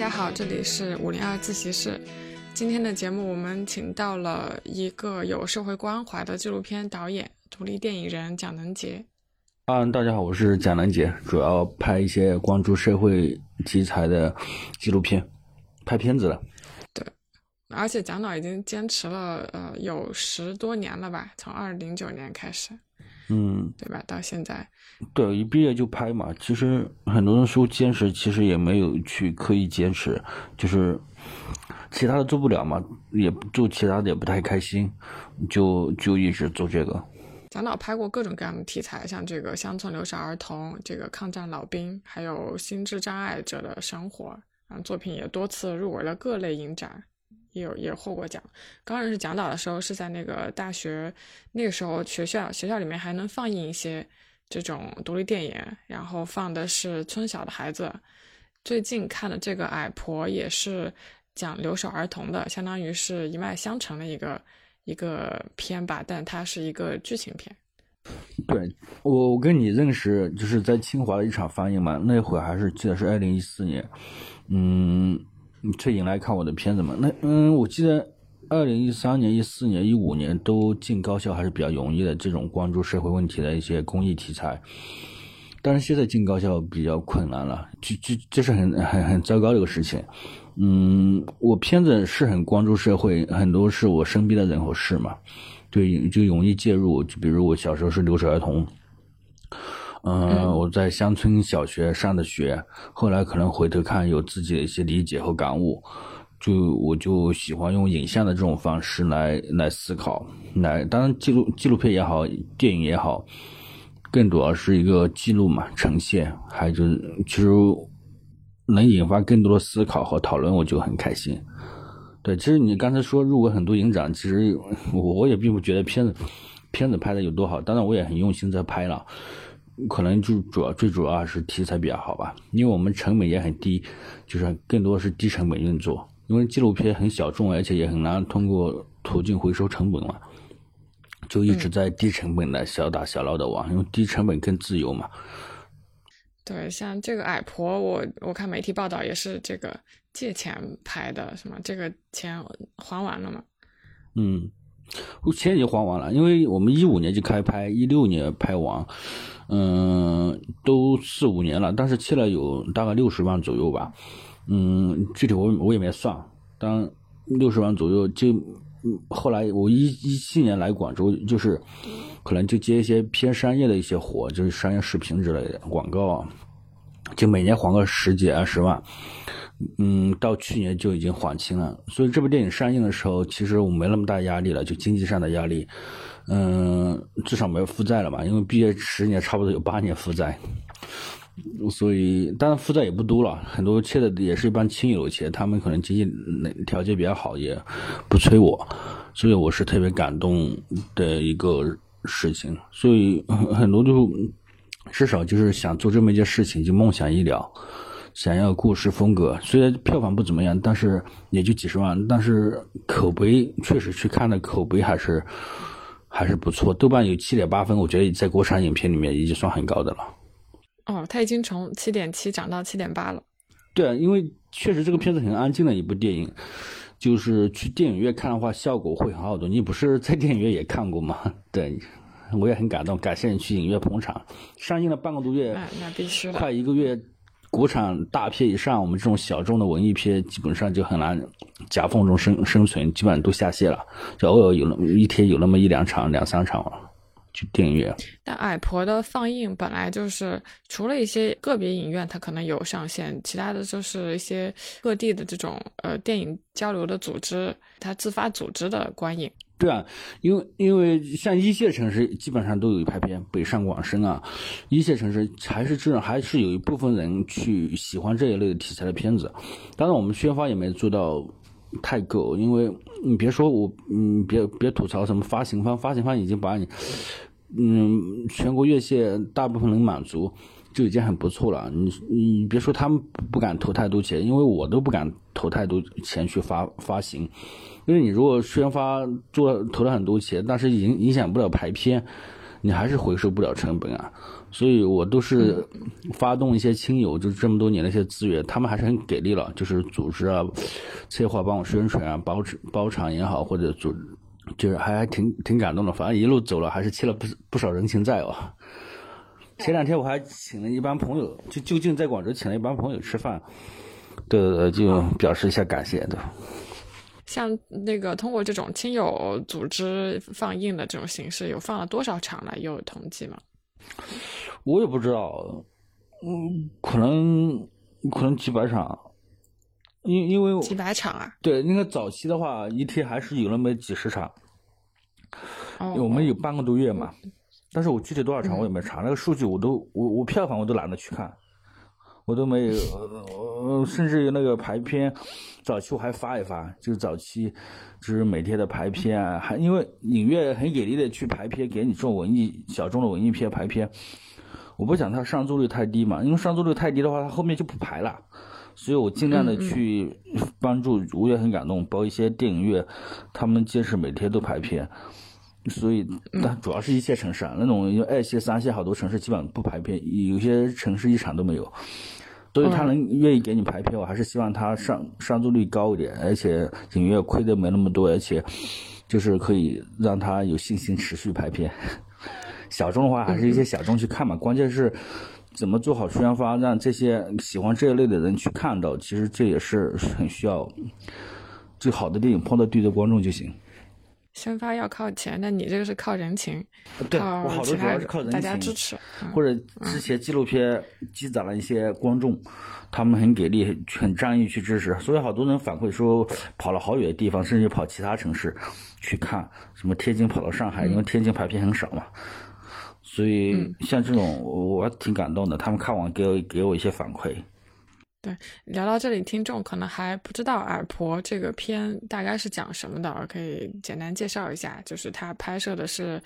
家好，这里是五零二自习室。今天的节目，我们请到了一个有社会关怀的纪录片导演、独立电影人蒋能杰。嗯，大家好，我是蒋能杰，主要拍一些关注社会题材的纪录片，拍片子了。对，而且蒋导已经坚持了呃有十多年了吧，从二零零九年开始。嗯，对吧？到现在，对，一毕业就拍嘛。其实很多人说坚持，其实也没有去刻意坚持，就是其他的做不了嘛，也做其他的也不太开心，就就一直做这个。咱老拍过各种各样的题材，像这个乡村留守儿童、这个抗战老兵，还有心智障碍者的生活，然后，作品也多次入围了各类影展。也有也获过奖。刚认识蒋导的时候是在那个大学，那个时候学校学校里面还能放映一些这种独立电影，然后放的是村小的孩子。最近看的这个《矮婆》也是讲留守儿童的，相当于是一脉相承的一个一个片吧，但它是一个剧情片。对我，我跟你认识就是在清华的一场放映嘛，那会儿还是记得是二零一四年，嗯。你退隐来看我的片子嘛？那嗯，我记得二零一三年、一四年、一五年都进高校还是比较容易的，这种关注社会问题的一些公益题材。但是现在进高校比较困难了，就就这是很很很糟糕的一个事情。嗯，我片子是很关注社会，很多是我身边的人和事嘛，对，就容易介入。就比如我小时候是留守儿童。嗯，我在乡村小学上的学，后来可能回头看有自己的一些理解和感悟，就我就喜欢用影像的这种方式来来思考，来当然记录纪录片也好，电影也好，更主要是一个记录嘛，呈现，还有就是其实能引发更多的思考和讨论，我就很开心。对，其实你刚才说入围很多影展，其实我也并不觉得片子片子拍的有多好，当然我也很用心在拍了。可能就主要最主要是题材比较好吧，因为我们成本也很低，就是更多是低成本运作。因为纪录片很小众，而且也很难通过途径回收成本嘛，就一直在低成本的小打小闹的玩，因为低成本更自由嘛。对，像这个矮婆，我我看媒体报道也是这个借钱拍的，什么？这个钱还完了吗？嗯，钱已经还完了，因为我们一五年就开拍，一六年拍完。嗯，都四五年了，但是欠了有大概六十万左右吧。嗯，具体我我也没算，当六十万左右就，后来我一一七年来广州，就是可能就接一些偏商业的一些活，就是商业视频之类的广告啊，就每年还个十几二十万。嗯，到去年就已经还清了，所以这部电影上映的时候，其实我没那么大压力了，就经济上的压力。嗯，至少没有负债了吧？因为毕业十年，差不多有八年负债，所以当然负债也不多了。很多欠的也是一般亲友钱，他们可能经济条件比较好，也不催我，所以我是特别感动的一个事情。所以很多就至少就是想做这么一件事情，就梦想医疗，想要故事风格。虽然票房不怎么样，但是也就几十万，但是口碑确实去看的口碑还是。还是不错，豆瓣有七点八分，我觉得在国产影片里面已经算很高的了。哦，它已经从七点七涨到七点八了。对啊，因为确实这个片子很安静的一部电影，就是去电影院看的话，效果会很好多。你不是在电影院也看过吗？对，我也很感动，感谢你去影院捧场。上映了半个多月，那必须快一个月。国产大片以上，我们这种小众的文艺片基本上就很难夹缝中生生存，基本上都下线了。就偶尔有那么一天有那么一两场、两三场了，去电影院。但《矮婆》的放映本来就是除了一些个别影院，它可能有上线，其他的就是一些各地的这种呃电影交流的组织，它自发组织的观影。对啊，因为因为像一线城市基本上都有一拍片，北上广深啊，一线城市还是这种，还是有一部分人去喜欢这一类的题材的片子。当然，我们宣发也没做到太够，因为你别说我，嗯，别别吐槽什么发行方，发行方已经把你，嗯，全国院线大部分能满足。就已经很不错了。你你别说他们不敢投太多钱，因为我都不敢投太多钱去发发行。因为你如果宣发做投了很多钱，但是影影响不了排片，你还是回收不了成本啊。所以我都是发动一些亲友，就是这么多年的一些资源，他们还是很给力了，就是组织啊、策划帮我宣传啊、包包场也好，或者组，就是还还挺挺感动的。反正一路走了，还是欠了不不少人情债哦。前两天我还请了一帮朋友，就就近在广州请了一帮朋友吃饭，对，就表示一下感谢，对。像那个通过这种亲友组织放映的这种形式，有放了多少场了？有统计吗？我也不知道，嗯，可能可能几百场，因因为几百场啊？对，那个早期的话，一天还是有那么几十场，我们有半个多月嘛。但是我具体多少场我也没查，那个数据我都我我票房我都懒得去看。我都没有，呃，甚至于那个排片，早期我还发一发，就是早期，就是每天的排片啊，还因为影院很给力的去排片，给你这种文艺小众的文艺片排片，我不想它上座率太低嘛，因为上座率太低的话，它后面就不排了，所以我尽量的去帮助，我也很感动，包括一些电影院，他们坚持每天都排片，所以但主要是一线城市啊，那种二线、三线好多城市基本上不排片，有些城市一场都没有。所以他能愿意给你排片，我还是希望他上上座率高一点，而且影院亏的没那么多，而且就是可以让他有信心持续排片。小众的话，还是一些小众去看嘛。关键是怎么做好宣发，让这些喜欢这一类的人去看到。其实这也是很需要最好的电影碰到对的观众就行。宣发要靠钱，那你这个是靠人情，对我好多主要是靠人情，大家支持，或者之前纪录片积攒了一些观众，他们很给力，很仗义去支持，所以好多人反馈说跑了好远的地方，甚至跑其他城市去看，什么天津跑到上海，因为天津排片很少嘛，所以像这种我挺感动的，他们看完给我给我一些反馈。对，聊到这里，听众可能还不知道《矮婆》这个片大概是讲什么的，可以简单介绍一下。就是他拍摄的是，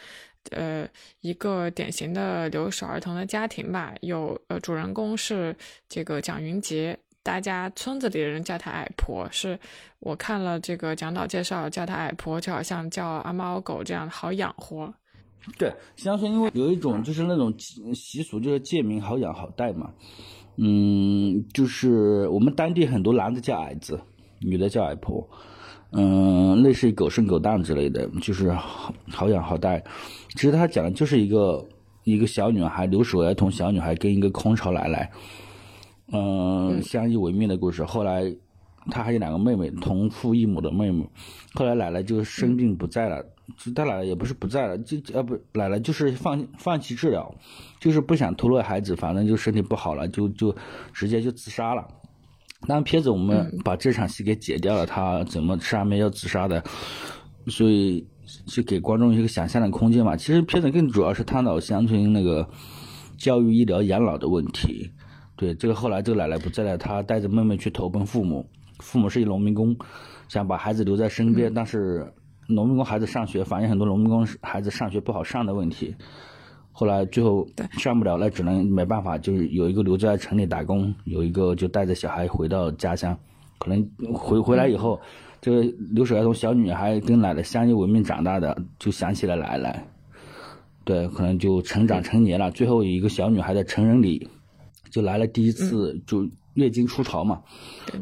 呃，一个典型的留守儿童的家庭吧。有呃，主人公是这个蒋云杰，大家村子里的人叫他矮婆。是我看了这个讲导介绍，叫他矮婆就好像叫阿猫狗这样好养活。对，乡村因为有一种就是那种习俗，就是贱民好养好带嘛。嗯，就是我们当地很多男的叫矮子，女的叫矮婆，嗯，类似于狗生狗蛋之类的，就是好养好带。其实他讲的就是一个一个小女孩留守儿童小女孩跟一个空巢奶奶，嗯，相依为命的故事。后来他还有两个妹妹，同父异母的妹妹。后来奶奶就生病不在了。他奶奶也不是不在了，就呃不奶奶就是放放弃治疗，就是不想拖累孩子，反正就身体不好了，就就直接就自杀了。但片子我们把这场戏给解掉了，他怎么上面要自杀的，所以就给观众一个想象的空间嘛。其实片子更主要是探讨乡村那个教育、医疗、养老的问题。对这个后来这个奶奶不在了，她带着妹妹去投奔父母，父母是一农民工，想把孩子留在身边，但是。农民工孩子上学，反映很多农民工孩子上学不好上的问题。后来最后上不了，那只能没办法，就是有一个留在城里打工，有一个就带着小孩回到家乡。可能回回来以后，这个留守儿童小女孩跟奶奶相依为命长大的，就想起了奶奶。对，可能就成长成年了。最后有一个小女孩的成人礼，就来了第一次就月经初潮嘛，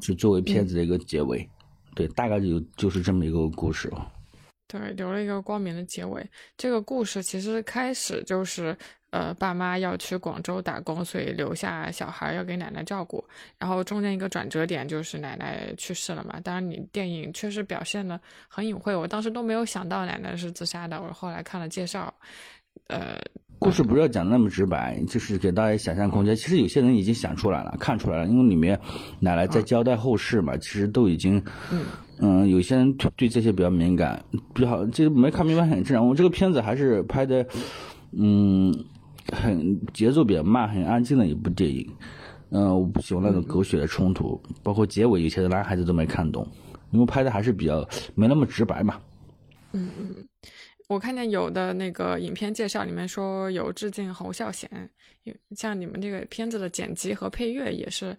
就作为片子的一个结尾。对，大概就就是这么一个故事。对，留了一个光明的结尾。这个故事其实开始就是，呃，爸妈要去广州打工，所以留下小孩要给奶奶照顾。然后中间一个转折点就是奶奶去世了嘛。当然，你电影确实表现的很隐晦，我当时都没有想到奶奶是自杀的。我后来看了介绍，呃。故事不要讲那么直白，就是给大家想象空间。其实有些人已经想出来了，看出来了，因为里面奶奶在交代后事嘛，其实都已经，嗯，嗯有些人对这些比较敏感，比较，这没看明白很正常。我这个片子还是拍的，嗯，很节奏比较慢、很安静的一部电影。嗯，我不喜欢那种狗血的冲突，包括结尾有些男孩子都没看懂，因为拍的还是比较没那么直白嘛。嗯嗯。我看见有的那个影片介绍里面说有致敬侯孝贤，像你们这个片子的剪辑和配乐也是，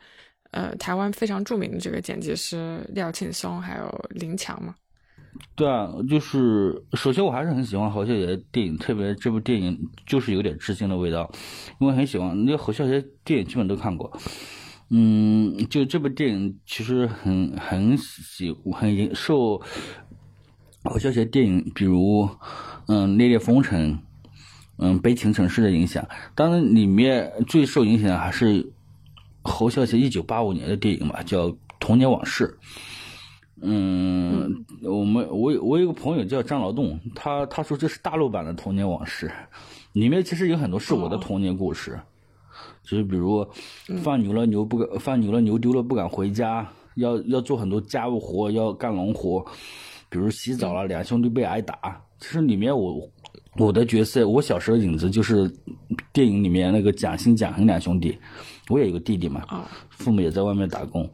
呃，台湾非常著名的这个剪辑师廖庆松还有林强嘛。对啊，就是首先我还是很喜欢侯孝贤电影，特别这部电影就是有点致敬的味道，因为很喜欢那个侯孝贤电影基本都看过。嗯，就这部电影其实很很喜很受侯孝贤电影，比如嗯《烈烈风尘》嗯《悲情城市》的影响，当然里面最受影响的还是侯孝贤一九八五年的电影嘛，叫《童年往事》。嗯，我们我我有个朋友叫张劳动，他他说这是大陆版的《童年往事》，里面其实有很多是我的童年故事，就是比如放牛了牛不敢放牛了牛丢了不敢回家，要要做很多家务活，要干农活，比如洗澡了，两兄弟被挨打。其实里面我我的角色，我小时候影子就是电影里面那个蒋欣蒋恒两兄弟，我也有个弟弟嘛，父母也在外面打工，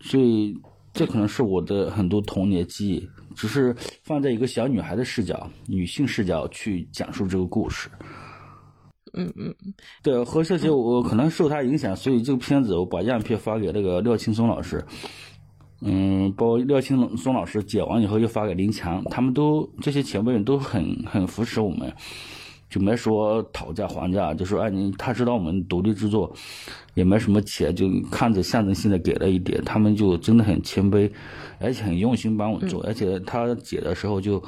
所以。这可能是我的很多童年记忆，只是放在一个小女孩的视角、女性视角去讲述这个故事。嗯嗯嗯，对，何小姐，我可能受她影响，所以这个片子我把样片发给那个廖青松老师，嗯，包括廖青松老师剪完以后又发给林强，他们都这些前辈人都很很扶持我们。就没说讨价还价，就说哎你他知道我们独立制作，也没什么钱，就看着象征性的给了一点，他们就真的很谦卑，而且很用心帮我做，而且他解的时候就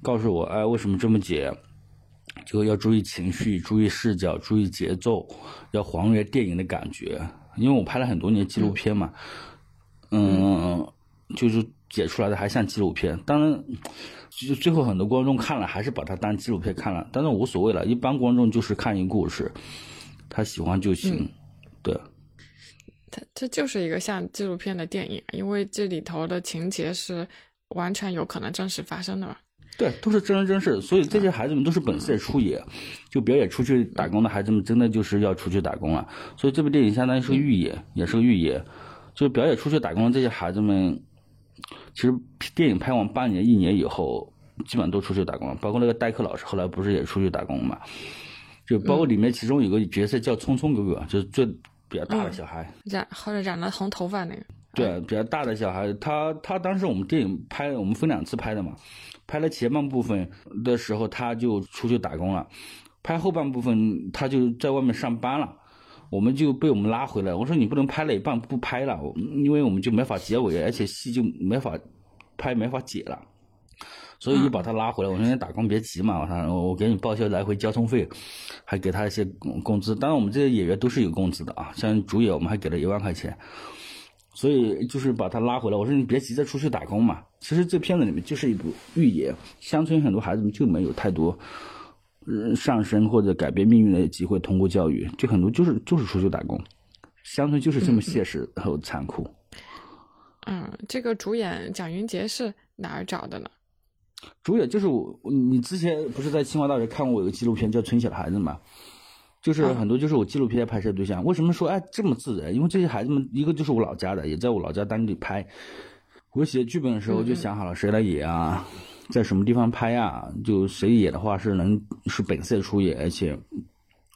告诉我哎为什么这么解，就要注意情绪，注意视角，注意节奏，要还原电影的感觉，因为我拍了很多年纪录片嘛，嗯，就是解出来的还像纪录片，当然。就最后很多观众看了还是把它当纪录片看了，但是无所谓了。一般观众就是看一个故事，他喜欢就行。对，它这就是一个像纪录片的电影，因为这里头的情节是完全有可能真实发生的嘛。对，都是真人真事，所以这些孩子们都是本色出演。就表演出去打工的孩子们，真的就是要出去打工了。所以这部电影相当于是个预演，也是个预演。就是表演出去打工的这些孩子们。其实电影拍完半年、一年以后，基本上都出去打工了。包括那个代课老师，后来不是也出去打工嘛？就包括里面其中有个角色叫聪聪哥哥，就是最比较大的小孩，染或者染了红头发那个。对，比较大的小孩，他他当时我们电影拍，我们分两次拍的嘛。拍了前半部分的时候，他就出去打工了；拍后半部分，他就在外面上班了。我们就被我们拉回来，我说你不能拍了一半不拍了，因为我们就没法结尾，而且戏就没法拍，没法解了，所以就把他拉回来。我说你打工别急嘛，我说我给你报销来回交通费，还给他一些工资。当然我们这些演员都是有工资的啊，像主演我们还给了一万块钱，所以就是把他拉回来。我说你别急着出去打工嘛，其实这片子里面就是一部寓言，乡村很多孩子们就没有太多。上升或者改变命运的机会，通过教育，就很多就是就是出去打工，乡村就是这么现实和残酷。嗯，这个主演蒋云杰是哪儿找的呢？主演就是我，你之前不是在清华大学看过我有个纪录片叫《村小的孩子》吗？就是很多就是我纪录片拍摄对象。为什么说哎这么自然？因为这些孩子们一个就是我老家的，也在我老家当地拍。我写剧本的时候就想好了谁来演啊。在什么地方拍呀？就谁演的话是能是本色出演，而且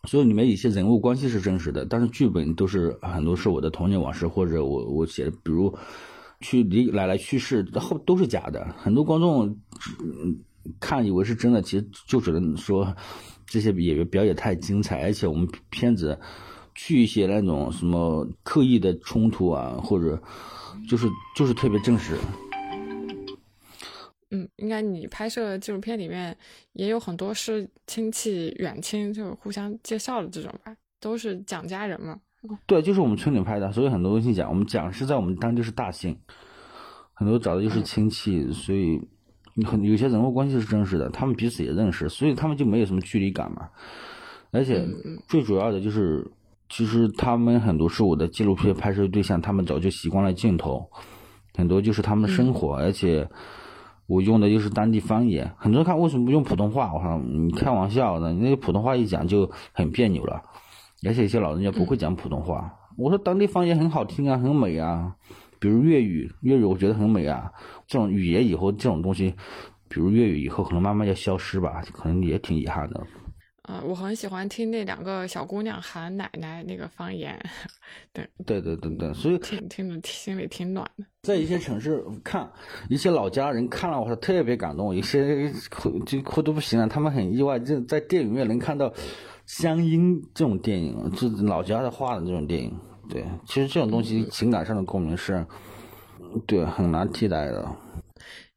所以里面一些人物关系是真实的，但是剧本都是很多是我的童年往事或者我我写的，比如去离奶奶去世后都是假的。很多观众看以为是真的，其实就只能说这些演员表演太精彩，而且我们片子去一些那种什么刻意的冲突啊，或者就是就是特别真实。嗯，应该你拍摄纪录片里面也有很多是亲戚远亲，就互相介绍的这种吧，都是蒋家人嘛。对，就是我们村里拍的，所以很多东西讲，我们讲是在我们当地是大姓，很多找的就是亲戚，所以很有些人物关系是真实的，他们彼此也认识，所以他们就没有什么距离感嘛。而且最主要的就是，其实他们很多是我的纪录片拍摄对象，他们早就习惯了镜头，很多就是他们生活，而且。我用的又是当地方言，很多人看为什么不用普通话？我说你开玩笑的，那个普通话一讲就很别扭了，而且一些老人家不会讲普通话。我说当地方言很好听啊，很美啊，比如粤语，粤语我觉得很美啊。这种语言以后这种东西，比如粤语以后可能慢慢要消失吧，可能也挺遗憾的。呃，我很喜欢听那两个小姑娘喊奶奶那个方言，对对对对对，所以听听着心里挺暖的。在一些城市看一些老家人看了我特别感动，有些哭就哭的不行了，他们很意外，就在电影院能看到乡音这种电影，就老家的话的这种电影。对，其实这种东西情感上的共鸣是，对，很难替代的。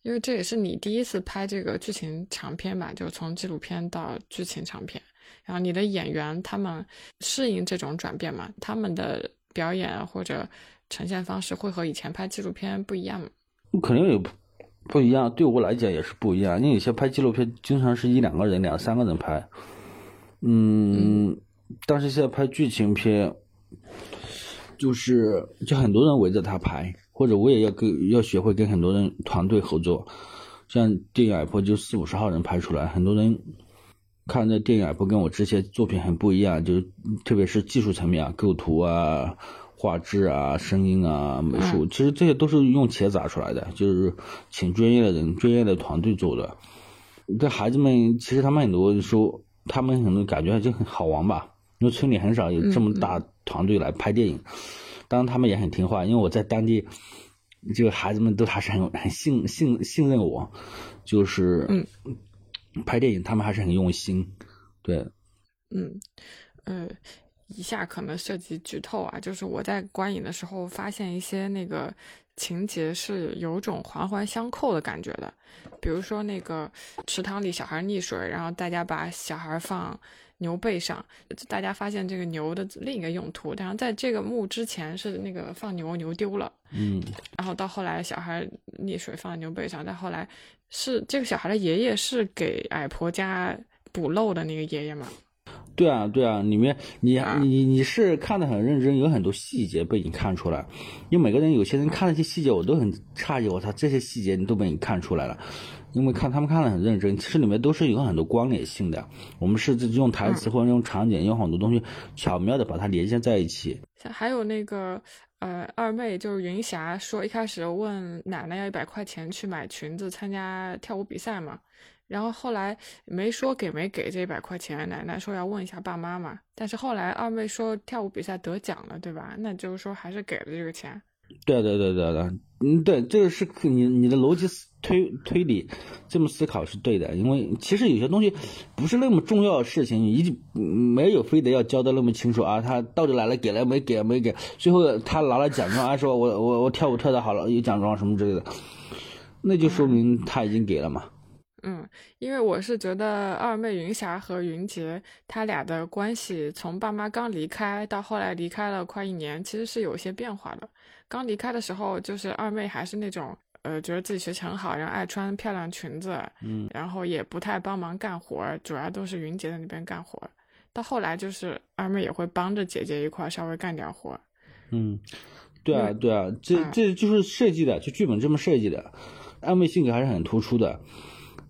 因为这也是你第一次拍这个剧情长片吧，就从纪录片到剧情长片。然后你的演员他们适应这种转变吗？他们的表演或者呈现方式会和以前拍纪录片不一样吗？肯定有不一样，对我来讲也是不一样。因为有些拍纪录片经常是一两个人、两三个人拍，嗯，但是现在拍剧情片，就是就很多人围着他拍。或者我也要跟要学会跟很多人团队合作，像电影《矮坡》就四五十号人拍出来，很多人看这电影《矮坡》跟我之前作品很不一样，就是特别是技术层面啊，构图啊、画质啊、声音啊、美术，其实这些都是用钱砸出来的，就是请专业的人、专业的团队做的。这孩子们其实他们很多说，他们很多感觉就很好玩吧，因为村里很少有这么大团队来拍电影。当然，他们也很听话，因为我在当地，这个孩子们都还是很很信信信任我，就是嗯，拍电影他们还是很用心，对，嗯，呃，以下可能涉及剧透啊，就是我在观影的时候发现一些那个情节是有种环环相扣的感觉的，比如说那个池塘里小孩溺水，然后大家把小孩放。牛背上，大家发现这个牛的另一个用途。然后在这个墓之前是那个放牛，牛丢了。嗯。然后到后来小孩溺水放在牛背上，再后来是这个小孩的爷爷是给矮婆家补漏的那个爷爷吗？对啊，对啊，里面你你你是看得很认真，有很多细节被你看出来。因为每个人有些人看那些细节，我都很诧异，我操，这些细节你都被你看出来了。因为看他们看的很认真，其实里面都是有很多关联性的。我们是用台词或者用场景，用很多东西巧妙的把它连接在一起。还有那个呃二妹，就是云霞说一开始问奶奶要一百块钱去买裙子参加跳舞比赛嘛，然后后来没说给没给这一百块钱，奶奶说要问一下爸妈嘛。但是后来二妹说跳舞比赛得奖了，对吧？那就是说还是给了这个钱。对对对对对，嗯，对，这个是你你的逻辑推推理这么思考是对的，因为其实有些东西不是那么重要的事情，一定没有非得要交代那么清楚啊。他到底来了给了没给没给，最后他拿了奖状，啊，说我我我跳舞跳的好了，有奖状什么之类的，那就说明他已经给了嘛。嗯，因为我是觉得二妹云霞和云杰他俩的关系，从爸妈刚离开到后来离开了快一年，其实是有些变化的。刚离开的时候，就是二妹还是那种，呃，觉得自己学习很好，然后爱穿漂亮裙子，嗯，然后也不太帮忙干活，主要都是云姐在那边干活。到后来，就是二妹也会帮着姐姐一块稍微干点活。嗯，对啊，对啊，这这就是设计的，就剧本这么设计的。二妹性格还是很突出的，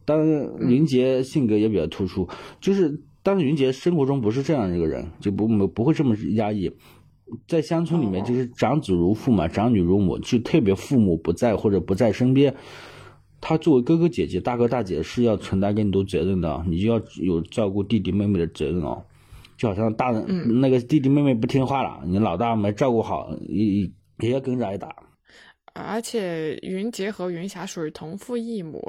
当然云杰性格也比较突出，就是当然云杰生活中不是这样一个人，就不不会这么压抑。在乡村里面，就是长子如父嘛，长女如母，就特别父母不在或者不在身边，他作为哥哥姐姐、大哥大姐是要承担更多责任的，你就要有照顾弟弟妹妹的责任哦。就好像大人那个弟弟妹妹不听话了，你老大没照顾好，也也要跟着挨打。而且云杰和云霞属于同父异母，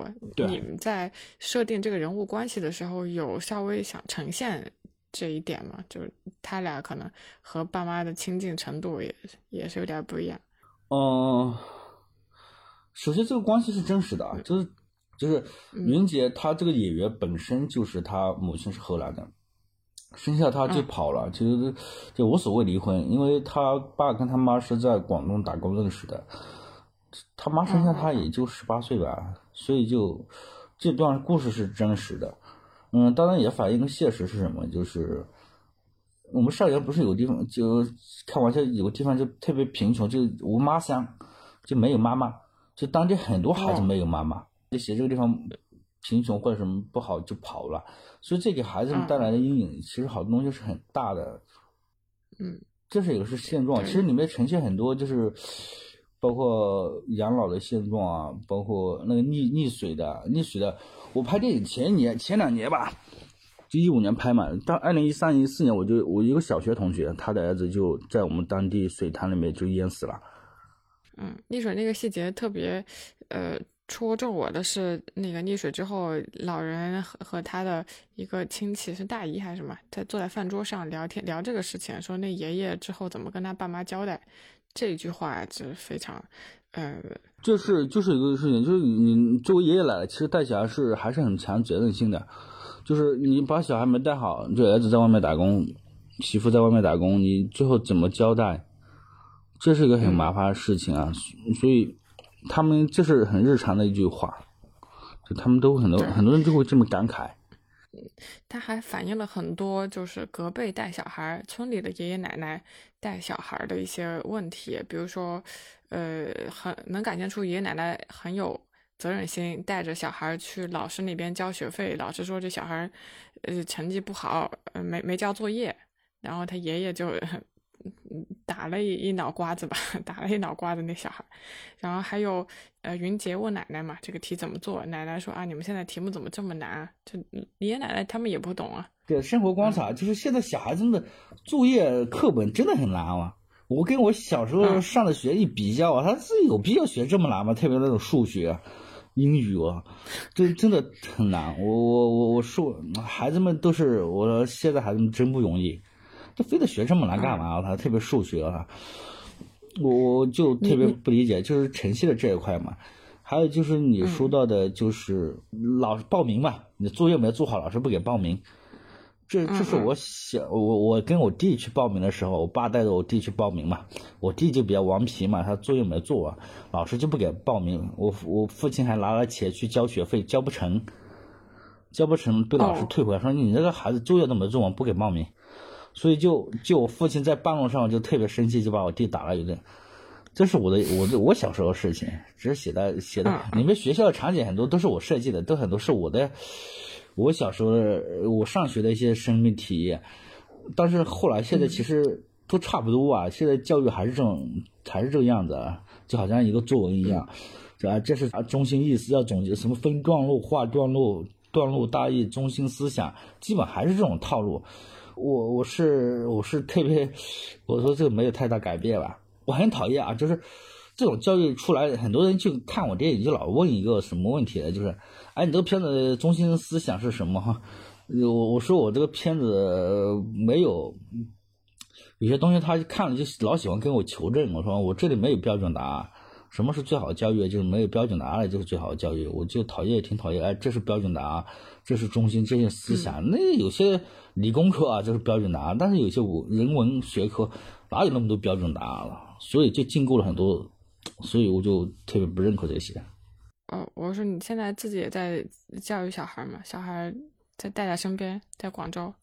你们在设定这个人物关系的时候，有稍微想呈现。这一点嘛，就是他俩可能和爸妈的亲近程度也也是有点不一样。嗯，首先这个关系是真实的，就是就是云杰他这个演员本身就是他母亲是荷兰的，生下他就跑了，其实就无所谓离婚，因为他爸跟他妈是在广东打工认识的，他妈生下他也就十八岁吧，所以就这段故事是真实的。嗯，当然也反映个现实是什么？就是我们上元不是有地方就开玩笑，有个地方就特别贫穷，就无妈乡，就没有妈妈，就当地很多孩子没有妈妈，就写这个地方贫穷或者什么不好就跑了，所以这给孩子们带来的阴影，其实好多东西是很大的。嗯，这是一个是现状，其实里面呈现很多就是。包括养老的现状啊，包括那个溺溺水的溺水的。我拍电影前一年前两年吧，就一五年拍嘛。到二零一三一四年，我就我一个小学同学，他的儿子就在我们当地水潭里面就淹死了。嗯，溺水那个细节特别，呃，戳中我的是那个溺水之后，老人和和他的一个亲戚是大姨还是什么，在坐在饭桌上聊天聊这个事情，说那爷爷之后怎么跟他爸妈交代，这句话就非常，呃，就是就是一个事情，就是你作为爷爷奶奶，其实带小孩是还是很强责任心的，就是你把小孩没带好，就儿子在外面打工，媳妇在外面打工，你最后怎么交代？这是一个很麻烦的事情啊，所以他们这是很日常的一句话，就他们都很多很多人就会这么感慨。他还反映了很多就是隔辈带小孩、村里的爷爷奶奶带小孩的一些问题，比如说，呃，很能感觉出爷爷奶奶很有责任心，带着小孩去老师那边交学费，老师说这小孩，呃，成绩不好，呃，没没交作业，然后他爷爷就。打了一一脑瓜子吧，打了一脑瓜子那小孩，然后还有呃云杰问奶奶嘛，这个题怎么做？奶奶说啊，你们现在题目怎么这么难？就爷爷奶奶他们也不懂啊。对，生活观察就是现在小孩子的作业课本真的很难啊。我跟我小时候上的学一比较啊，他是有必要学这么难吗？特别那种数学、英语啊，真真的很难。我我我我说，孩子们都是，我说现在孩子们真不容易。非得学这么难干嘛？他特别数学啊，我我就特别不理解，就是晨曦的这一块嘛。还有就是你说到的，就是老师报名嘛，你作业没做好，老师不给报名。这这是我小我我跟我弟去报名的时候，我爸带着我弟去报名嘛。我弟就比较顽皮嘛，他作业没做完，老师就不给报名。我我父亲还拿了钱去交学费，交不成，交不成被老师退回来，说你这个孩子作业都没做完，不给报名。所以就就我父亲在半路上就特别生气，就把我弟打了一顿。这是我的我的我小时候的事情，只是写的写的。你们学校的场景很多都是我设计的，都很多是我的我小时候我上学的一些生命体验。但是后来现在其实都差不多啊，现在教育还是这种还是这个样子啊，就好像一个作文一样，啊这是啊中心意思要总结什么分段落划段落段落大意中心思想，基本还是这种套路。我我是我是特别，我说这个没有太大改变吧。我很讨厌啊，就是这种教育出来，很多人就看我电影就老问一个什么问题呢？就是，哎，你这个片子中心思想是什么？哈，我我说我这个片子没有，有些东西他看了就老喜欢跟我求证。我说我这里没有标准答案。什么是最好的教育？就是没有标准答案就是最好的教育。我就讨厌，挺讨厌。哎，这是标准答案，这是中心这些思想。那有些理工科啊，就是标准答案，但是有些我人文学科哪有那么多标准答案了？所以就禁锢了很多，所以我就特别不认可这些。哦，我说你现在自己也在教育小孩嘛？小孩在带在身边，在广州。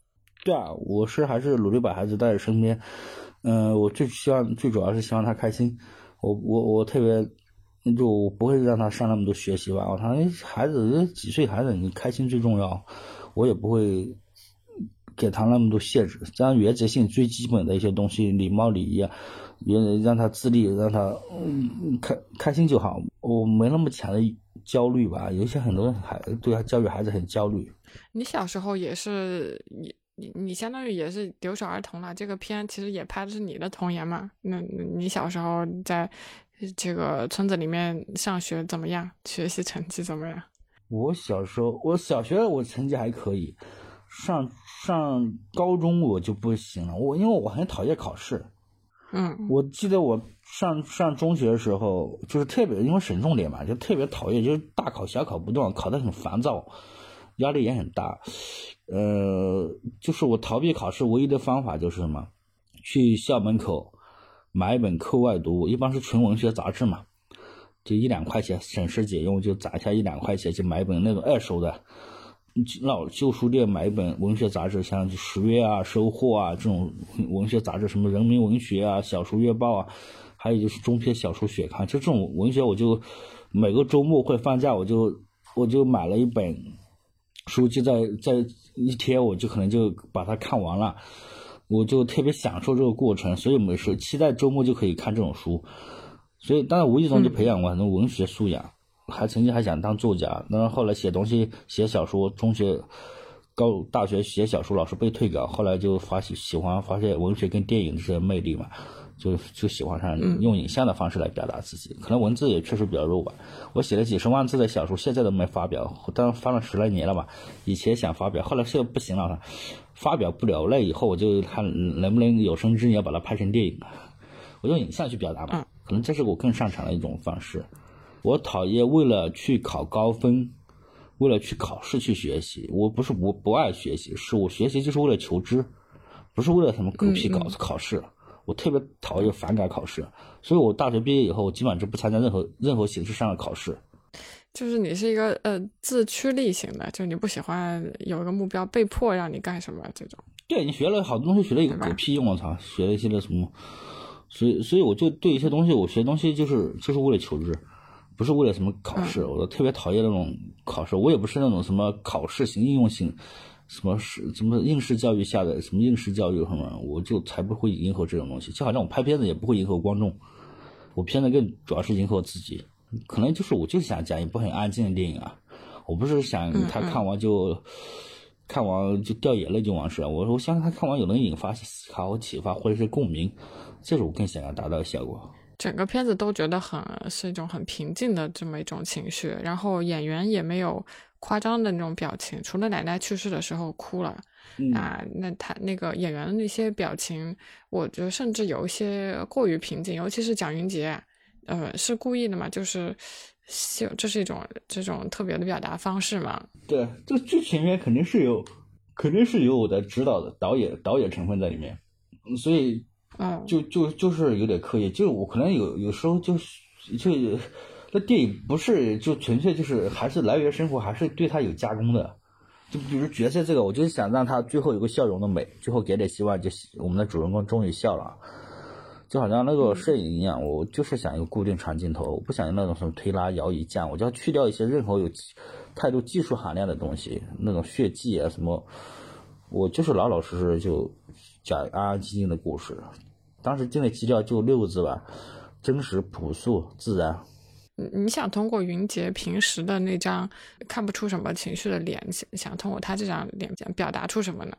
对啊，我是还是努力把孩子带在身边。嗯，我最希望，最主要是希望他开心。我我我特别，就不会让他上那么多学习吧。我他孩子几岁孩子，你开心最重要。我也不会给他那么多限制，这原则性最基本的一些东西，礼貌礼仪，也让他自立，让他开开心就好。我没那么强的焦虑吧。有些很多人还对他教育孩子很焦虑。你小时候也是也。你你相当于也是留守儿童了，这个片其实也拍的是你的童年嘛？那你小时候在这个村子里面上学怎么样？学习成绩怎么样？我小时候，我小学我成绩还可以，上上高中我就不行了。我因为我很讨厌考试。嗯。我记得我上上中学的时候，就是特别因为省重点嘛，就特别讨厌，就是大考小考不断，考得很烦躁，压力也很大。呃，就是我逃避考试唯一的方法就是什么？去校门口买一本课外读物，一般是纯文学杂志嘛，就一两块钱，省吃俭用就攒下一两块钱，就买一本那种二手的，老旧书店买一本文学杂志，像十月啊、收获啊这种文学杂志，什么人民文学啊、小说月报啊，还有就是中篇小说学刊，就这种文学，我就每个周末会放假，我就我就买了一本书，就在在。一天我就可能就把它看完了，我就特别享受这个过程，所以没事期待周末就可以看这种书，所以当然无意中就培养过很多文学素养，还曾经还想当作家，但是后来写东西写小说，中学高大学写小说老师被退稿，后来就发喜喜欢发现文学跟电影这些魅力嘛，就就喜欢上用影像的方式来表达自己。可能文字也确实比较弱吧。我写了几十万字的小说，现在都没发表，但翻了十来年了吧。以前想发表，后来现在不行了，发表不了。那以后我就看能不能有生之年把它拍成电影，我用影像去表达嘛。可能这是我更擅长的一种方式。我讨厌为了去考高分。为了去考试去学习，我不是不不爱学习，是我学习就是为了求知，不是为了什么狗屁搞考试。我特别讨厌反感考试，所以我大学毕业以后，我基本上就不参加任何任何形式上的考试。就是你是一个呃自驱力型的，就你不喜欢有一个目标被迫让你干什么这种。对你学了好多东西，学了一个狗屁用，我操！学了一些那什么，所以所以我就对一些东西，我学东西就是就是为了求知。不是为了什么考试，我特别讨厌那种考试。我也不是那种什么考试型、应用性，什么是什么应试教育下的什么应试教育什么，我就才不会迎合这种东西。就好像我拍片子也不会迎合观众，我片子更主要是迎合自己。可能就是我就想讲一部很安静的电影啊，我不是想他看完就看完就掉眼泪就完事了。我我相信他看完有能引发思考启发或者是共鸣，这是我更想要达到的效果。整个片子都觉得很是一种很平静的这么一种情绪，然后演员也没有夸张的那种表情，除了奶奶去世的时候哭了，啊，那他那个演员的那些表情，我觉得甚至有一些过于平静，尤其是蒋云杰，呃，是故意的嘛，就是就这是一种这种特别的表达方式嘛。对，这剧情里面肯定是有，肯定是有我的指导的导演导演成分在里面，所以。嗯，就就就是有点刻意，就我可能有有时候就是就那电影不是就纯粹就是还是来源生活，还是对他有加工的。就比如角色这个，我就是想让他最后有个笑容的美，最后给点希望，就我们的主人公终于笑了，就好像那个摄影一样，我就是想一个固定长镜头，我不想用那种什么推拉摇移降，我就要去掉一些任何有太多技术含量的东西，那种血迹啊什么，我就是老老实实就讲安安静静的故事。当时定的基调就六个字吧，真实、朴素、自然。你你想通过云杰平时的那张看不出什么情绪的脸，想想通过他这张脸想表达出什么呢？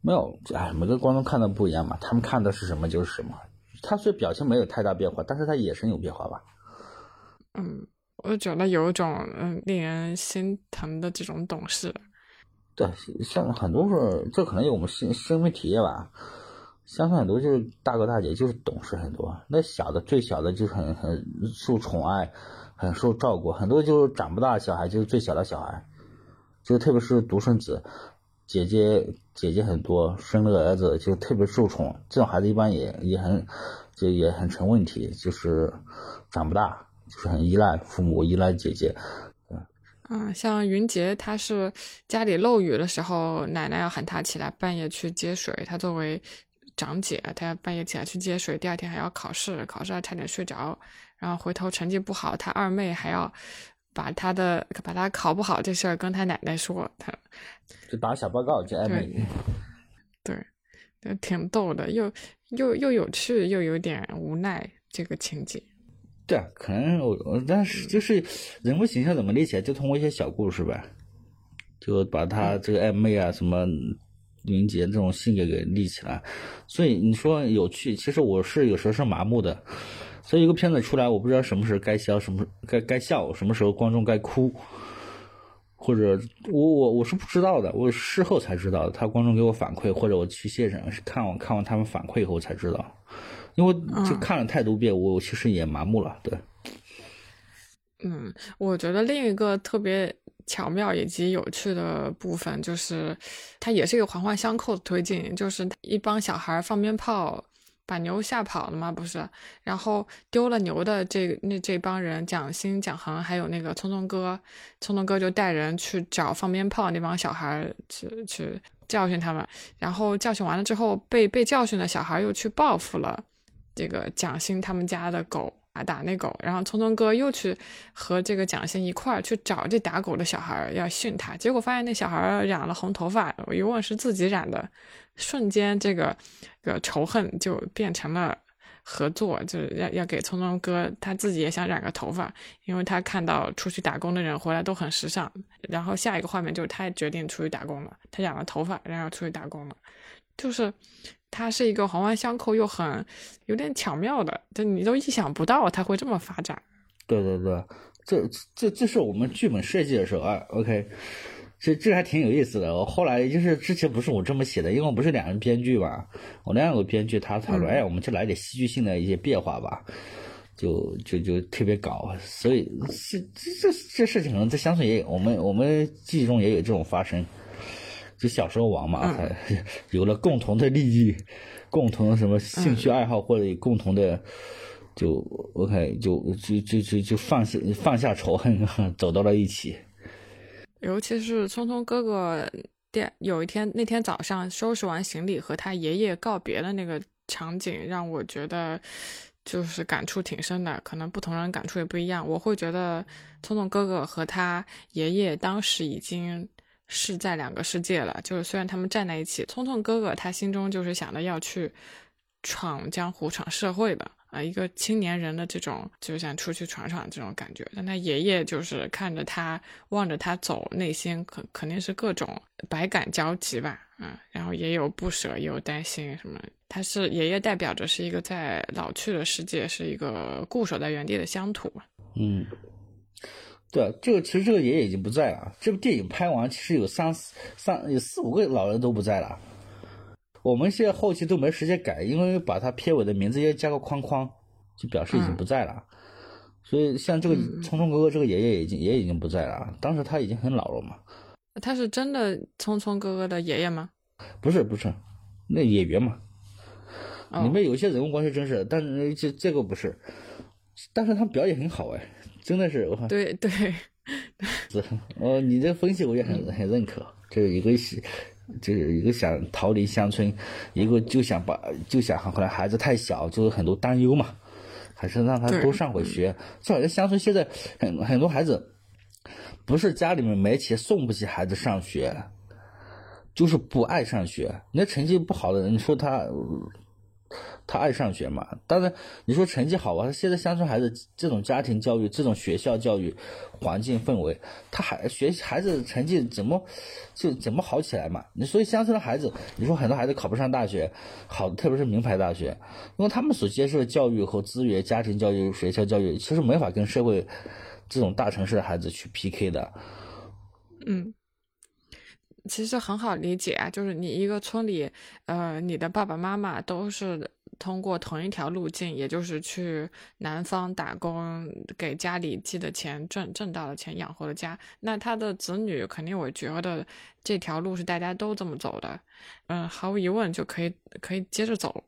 没有，哎，每个观众看的不一样嘛，他们看的是什么就是什么。他虽表情没有太大变化，但是他眼神有变化吧？嗯，我觉得有一种嗯令人心疼的这种懂事。对，像很多时候，这可能有我们生生命体验吧。乡村很多就是大哥大姐就是懂事很多，那小的最小的就很很受宠爱，很受照顾，很多就是长不大的小孩就是最小的小孩，就特别是独生子，姐姐姐姐很多生了个儿子就特别受宠，这种孩子一般也也很就也很成问题，就是长不大，就是很依赖父母，依赖姐姐。嗯，像云杰，他是家里漏雨的时候，奶奶要喊他起来半夜去接水，他作为。长姐，她半夜起来去接水，第二天还要考试，考试还差点睡着，然后回头成绩不好，她二妹还要把她的把她考不好这事儿跟她奶奶说，她就打小报告，叫二妹，对，对，挺逗的，又又又有趣，又有点无奈，这个情节。对啊，可能我但是就是人物形象怎么立起来，就通过一些小故事呗，就把他这个暧昧啊什么。云杰这种性格给立起来，所以你说有趣，其实我是有时候是麻木的。所以一个片子出来，我不知道什么时候该笑，什么该该笑，什么时候观众该哭，或者我我我是不知道的，我事后才知道，他观众给我反馈，或者我去现场看完看完他们反馈以后才知道，因为就看了太多遍，我其实也麻木了。对，嗯，我觉得另一个特别。巧妙以及有趣的部分，就是它也是一个环环相扣的推进。就是一帮小孩放鞭炮，把牛吓跑了嘛，不是？然后丢了牛的这那这帮人，蒋欣、蒋恒还有那个聪聪哥，聪聪哥就带人去找放鞭炮那帮小孩去去教训他们。然后教训完了之后，被被教训的小孩又去报复了这个蒋欣他们家的狗。打那狗，然后聪聪哥又去和这个蒋欣一块儿去找这打狗的小孩要训他，结果发现那小孩染了红头发，我一问是自己染的，瞬间这个个仇恨就变成了合作，就是要要给聪聪哥，他自己也想染个头发，因为他看到出去打工的人回来都很时尚。然后下一个画面就是他也决定出去打工了，他染了头发，然后出去打工了，就是他是一个环环相扣又很有点巧妙的，就你都意想不到它会这么发展。对对对，这这这是我们剧本设计的时候啊，OK。这这还挺有意思的。我后来就是之前不是我这么写的，因为我不是两人编剧嘛，我那两个编剧他他说，哎，我们就来点戏剧性的一些变化吧，就就就特别搞。所以这这这事情可能在乡村也有，我们我们记忆中也有这种发生。就小时候玩嘛，有了共同的利益，共同的什么兴趣爱好或者共同的，就 OK，就就就就就放下放下仇恨，走到了一起。尤其是聪聪哥哥，第有一天那天早上收拾完行李和他爷爷告别的那个场景，让我觉得就是感触挺深的。可能不同人感触也不一样。我会觉得聪聪哥哥和他爷爷当时已经是在两个世界了。就是虽然他们站在一起，聪聪哥哥他心中就是想着要去闯江湖、闯社会的。啊，一个青年人的这种就想出去闯闯这种感觉，但他爷爷就是看着他望着他走，内心肯肯定是各种百感交集吧，啊，然后也有不舍，也有担心什么。他是爷爷代表着是一个在老去的世界，是一个固守在原地的乡土。嗯，对，这个其实这个爷爷已经不在了。这部电影拍完，其实有三四三有四五个老人都不在了。我们现在后期都没时间改，因为把他片尾的名字要加个框框，就表示已经不在了。所以像这个聪聪哥哥这个爷爷已经也已经不在了，当时他已经很老了嘛。他是真的聪聪哥哥的爷爷吗？不是不是，那演员嘛。里面有些人物关系真是，但是这这个不是。但是他表演很好哎，真的是我看。对对。是，哦，你这分析我也很很认可，这一个是。就是一个想逃离乡村，一个就想把就想后来孩子太小，就是很多担忧嘛，还是让他多上会学。就好像乡村现在很很多孩子，不是家里面没钱送不起孩子上学，就是不爱上学。那成绩不好的人，你说他。他爱上学嘛？当然，你说成绩好啊，现在乡村孩子这种家庭教育、这种学校教育环境氛围，他还学孩子成绩怎么就怎么好起来嘛？你所以乡村的孩子，你说很多孩子考不上大学，好，特别是名牌大学，因为他们所接受的教育和资源、家庭教育、学校教育，其实没法跟社会这种大城市的孩子去 PK 的。嗯。其实很好理解啊，就是你一个村里，呃，你的爸爸妈妈都是通过同一条路径，也就是去南方打工，给家里寄的钱挣挣到的钱养活了家。那他的子女肯定，我觉得这条路是大家都这么走的，嗯，毫无疑问就可以可以接着走。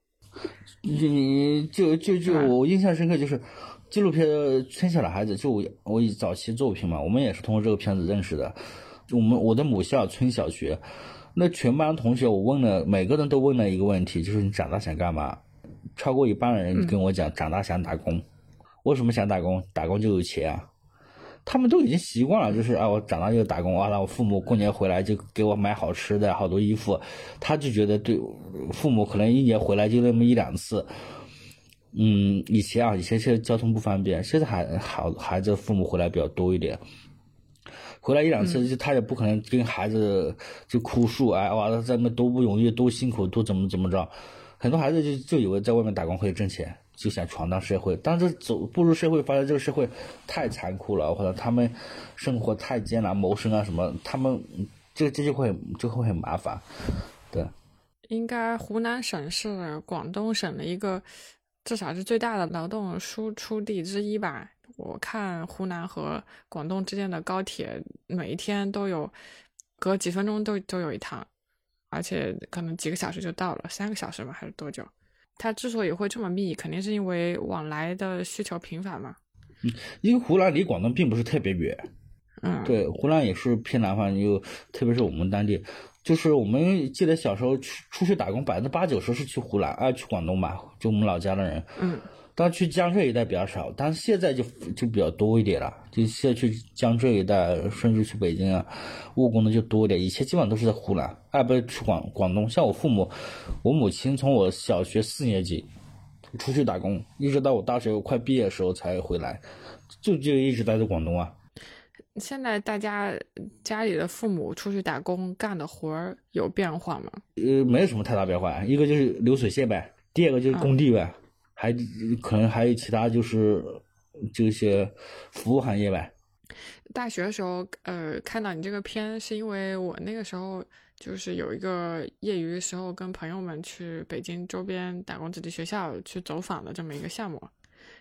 你就就就我印象深刻就是纪录片《村小的孩子》，就我我早期作品嘛，我们也是通过这个片子认识的。我们我的母校村小学，那全班同学我问了，每个人都问了一个问题，就是你长大想干嘛？超过一半的人跟我讲，长大想打工。为什么想打工？打工就有钱啊！他们都已经习惯了，就是啊，我长大就打工啊，那我父母过年回来就给我买好吃的，好多衣服，他就觉得对，父母可能一年回来就那么一两次。嗯，以前啊，以前现在交通不方便，现在还好，孩子父母回来比较多一点。回来一两次，就他也不可能跟孩子就哭诉，哎哇，在那多不容易，多辛苦，多怎么怎么着。很多孩子就就以为在外面打工可以挣钱，就想闯荡社会。但是走步入社会，发现这个社会太残酷了，或者他们生活太艰难，谋生啊什么，他们这这就会就会很麻烦。对，应该湖南省是广东省的一个至少是最大的劳动输出地之一吧。我看湖南和广东之间的高铁，每一天都有，隔几分钟都都有一趟，而且可能几个小时就到了，三个小时吧？还是多久？它之所以会这么密，肯定是因为往来的需求频繁嘛。嗯，因为湖南离广东并不是特别远。嗯，对，湖南也是偏南方，又特别是我们当地，就是我们记得小时候去出去打工，百分之八九十是去湖南啊，去广东吧，就我们老家的人。嗯。但去江浙一带比较少，但是现在就就比较多一点了。就现在去江浙一带，甚至去北京啊，务工的就多一点。以前基本上都是在湖南，哎，不是去广广东。像我父母，我母亲从我小学四年级出去打工，一直到我大学快毕业的时候才回来，就就一直待在广东啊。现在大家家里的父母出去打工干的活儿有变化吗？呃，没有什么太大变化，一个就是流水线呗，第二个就是工地呗，还可能还有其他就是这些服务行业呗。大学的时候，呃，看到你这个片，是因为我那个时候就是有一个业余的时候，跟朋友们去北京周边打工子弟学校去走访的这么一个项目。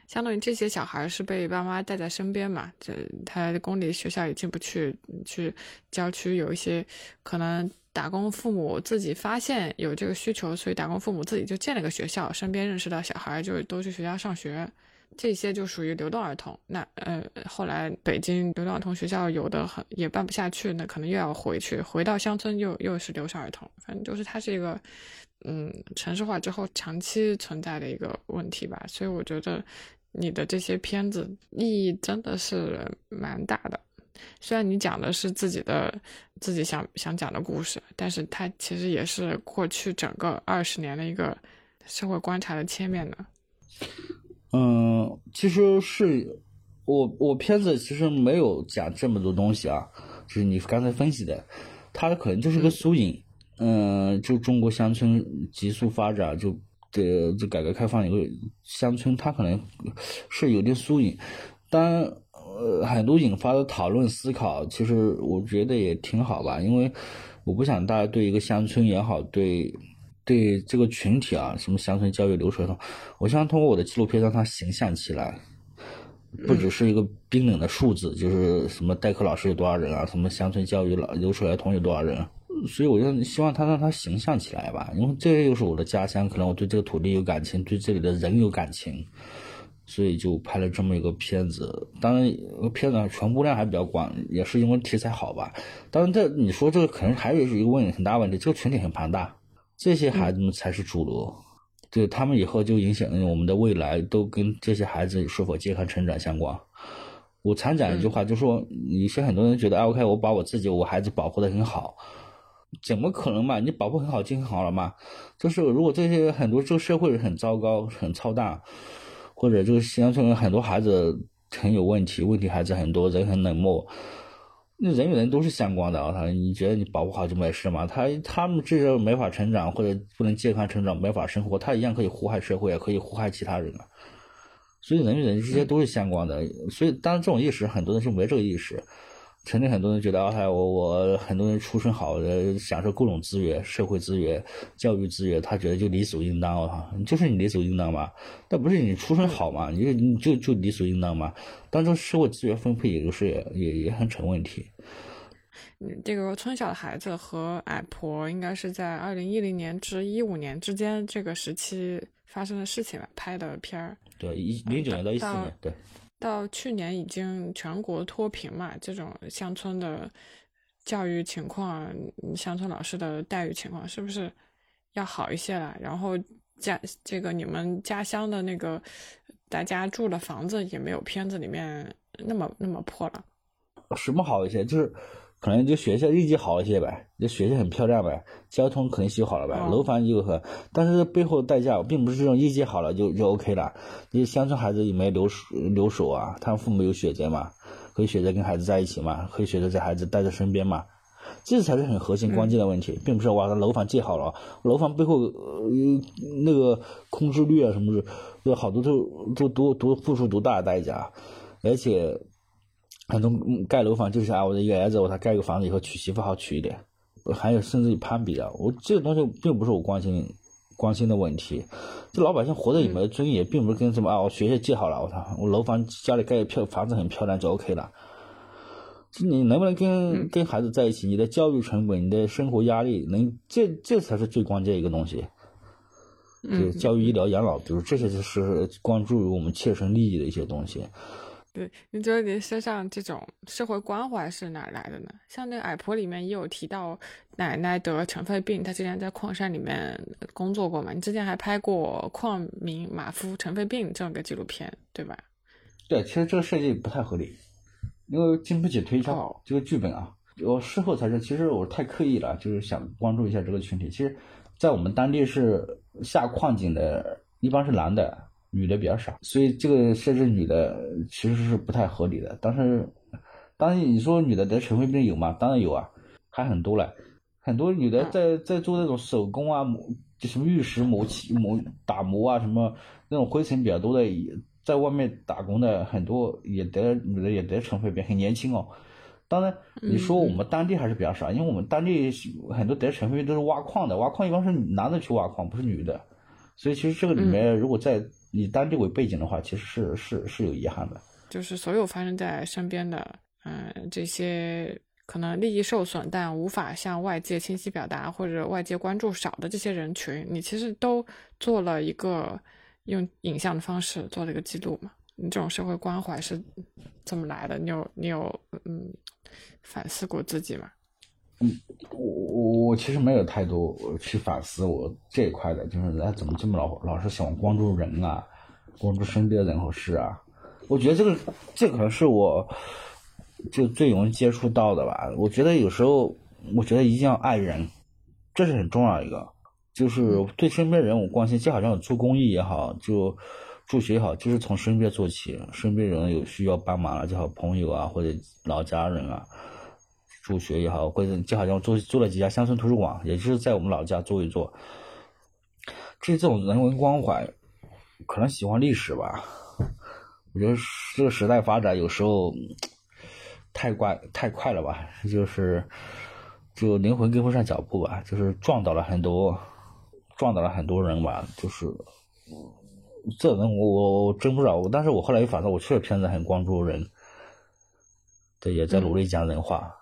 相当于这些小孩是被爸妈带在身边嘛，这他公立学校也进不去，去郊区有一些可能打工父母自己发现有这个需求，所以打工父母自己就建了个学校，身边认识到小孩就都去学校上学。这些就属于流动儿童。那呃，后来北京流动儿童学校有的很也办不下去，那可能又要回去，回到乡村又又是留守儿童。反正就是它是一个，嗯，城市化之后长期存在的一个问题吧。所以我觉得你的这些片子意义真的是蛮大的。虽然你讲的是自己的自己想想讲的故事，但是它其实也是过去整个二十年的一个社会观察的切面的。嗯，其实是我我片子其实没有讲这么多东西啊，就是你刚才分析的，它可能就是个缩影。嗯，就中国乡村急速发展，就这这改革开放以后，乡村它可能是有点缩影。当呃很多引发的讨论思考，其实我觉得也挺好吧，因为我不想大家对一个乡村也好，对。对这个群体啊，什么乡村教育流水通，我希望通过我的纪录片让它形象起来，不只是一个冰冷的数字，就是什么代课老师有多少人啊，什么乡村教育老留守儿童有多少人，所以我就希望他让他形象起来吧，因为这又是我的家乡，可能我对这个土地有感情，对这里的人有感情，所以就拍了这么一个片子。当然，片子传播量还比较广，也是因为题材好吧。当然，这你说这个可能还有一个问题，很大问题，这个群体很庞大。这些孩子们才是主流，对他们以后就影响我们的未来，都跟这些孩子是否健康成长相关。我常讲一句话，就说有些很多人觉得，OK，我把我自己我孩子保护的很好，怎么可能嘛？你保护很好就很好了嘛？就是如果这些很多这个社会很糟糕、很操蛋，或者这个乡村很多孩子很有问题，问题孩子很多，人很冷漠。那人与人都是相关的啊！他，你觉得你保护好就没事嘛？他他们这些没法成长或者不能健康成长、没法生活，他一样可以祸害社会，也可以祸害其他人啊。所以人与人之间都是相关的。所以，当然这种意识，很多人是没这个意识。曾经很多人觉得啊，我我很多人出身好的，享受各种资源、社会资源、教育资源，他觉得就理所应当啊，就是你理所应当嘛。但不是你出身好嘛，你就你就就理所应当嘛。当中社会资源分配也就是也也很成问题。嗯，这个村小的孩子和矮婆应该是在二零一零年至一五年之间这个时期发生的事情吧，拍的片儿。对，一零九年到一四年，对。到去年已经全国脱贫嘛，这种乡村的教育情况，乡村老师的待遇情况是不是要好一些了？然后家这个你们家乡的那个大家住的房子也没有片子里面那么那么破了。什么好一些？就是。可能就学校业绩好一些呗，就学校很漂亮呗，交通可能修好了呗，楼房又和，但是背后的代价并不是这种业绩好了就就 OK 了。你乡村孩子也没留守留守啊，他们父母有选择嘛，可以选择跟孩子在一起嘛，可以选择在孩子带在身边嘛，这才是很核心关键的问题，并不是哇，楼房建好了，楼房背后呃那个空置率啊什么的，好多都都多多付出多大的代价，而且。很多盖楼房就是啊，我的一个儿子，我他盖个房子以后娶媳妇好娶一点，还有甚至于攀比的。我这个东西并不是我关心关心的问题，这老百姓活得有没有尊严，并不是跟什么啊，我学校建好了，我操，我楼房家里盖漂房子很漂亮就 OK 了。你能不能跟跟孩子在一起？你的教育成本、你的生活压力，能这这才是最关键一个东西。嗯，教育、医疗、养老，比如这些就是关注于我们切身利益的一些东西。对，你觉得你身上这种社会关怀是哪来的呢？像那个矮婆里面也有提到奶奶得尘肺病，她之前在矿山里面工作过嘛？你之前还拍过矿民马夫尘肺病这样个纪录片，对吧？对，其实这个设计不太合理，因为经不起推敲。这个剧本啊，我事后才知道，其实我太刻意了，就是想关注一下这个群体。其实，在我们当地是下矿井的。一般是男的，女的比较少，所以这个设置女的其实是不太合理的。但是，当然你说女的得尘肺病有吗？当然有啊，还很多了。很多女的在在做那种手工啊，磨就什么玉石磨漆磨打磨啊，什么那种灰尘比较多的，在外面打工的很多也得女的也得尘肺病，很年轻哦。当然，你说我们当地还是比较少，因为我们当地很多得尘肺病都是挖矿的，挖矿一般是男的去挖矿，不是女的。所以其实这个里面，如果在以当地为背景的话，其实是是是有遗憾的。就是所有发生在身边的，嗯，这些。可能利益受损，但无法向外界清晰表达，或者外界关注少的这些人群，你其实都做了一个用影像的方式做了一个记录嘛？你这种社会关怀是怎么来的？你有你有嗯反思过自己吗？嗯，我我我其实没有太多去反思我这一块的，就是哎怎么这么老老是喜欢关注人啊，关注身边的人和事啊？我觉得这个这可能是我。就最容易接触到的吧。我觉得有时候，我觉得一定要爱人，这是很重要一个。就是对身边人我关心，就好像我做公益也好，就助学也好，就是从身边做起。身边人有需要帮忙了，就好朋友啊，或者老家人啊，助学也好，或者就好像做做了几家乡村图书馆，也就是在我们老家做一做。至于这种人文关怀，可能喜欢历史吧。我觉得这个时代发展有时候。太快太快了吧，就是，就灵魂跟不上脚步吧，就是撞倒了很多，撞倒了很多人吧，就是，这人我我真不知道，但是我后来又反正我确实片子很关注人，对，也在努力讲人话，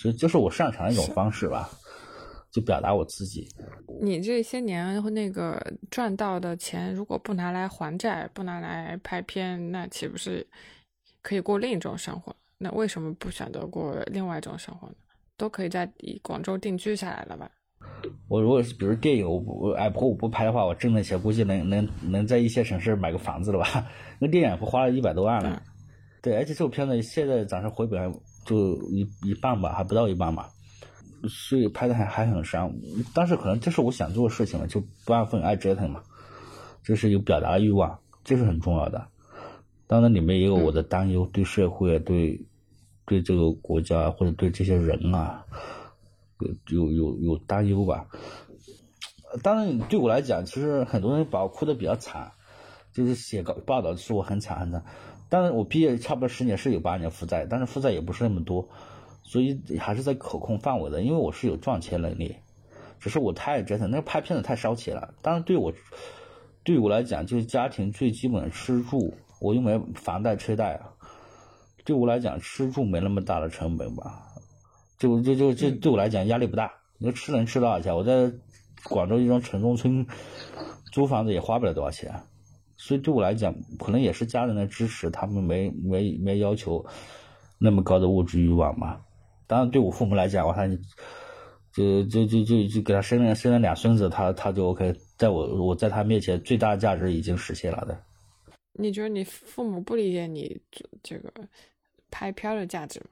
所以这是我擅长的一种方式吧，就表达我自己。你这些年那个赚到的钱，如果不拿来还债，不拿来拍片，那岂不是可以过另一种生活？那为什么不选择过另外一种生活呢？都可以在广州定居下来了吧？我如果是比如电影，我我哎婆我不拍的话，我挣的钱估计能能能在一些城市买个房子了吧？那电影不花了一百多万了，对，而且这部片子现在暂时回本就一一半吧，还不到一半吧，所以拍的还还很伤。但是可能这是我想做的事情嘛，就不安分爱折腾嘛，就是有表达欲望，这是很重要的。当然里面也有我的担忧，对社会对。对这个国家或者对这些人啊，有有有有担忧吧。当然，对我来讲，其实很多人把我哭的比较惨，就是写稿报道说我很惨很惨。但是我毕业差不多十年是有八年负债，但是负债也不是那么多，所以还是在可控范围的。因为我是有赚钱能力，只是我太折腾，那拍片子太烧钱了。当然，对我对我来讲，就是家庭最基本的吃住，我又没房贷车贷啊。对我来讲，吃住没那么大的成本吧，就就就就对我来讲压力不大。你说吃能吃多少钱？我在广州一种城中村租房子也花不了多少钱，所以对我来讲，可能也是家人的支持，他们没没没要求那么高的物质欲望嘛。当然，对我父母来讲，我看就就就就就给他生了生了俩孙子，他他就 OK，在我我在他面前最大的价值已经实现了的。你觉得你父母不理解你这个？拍片的价值吗，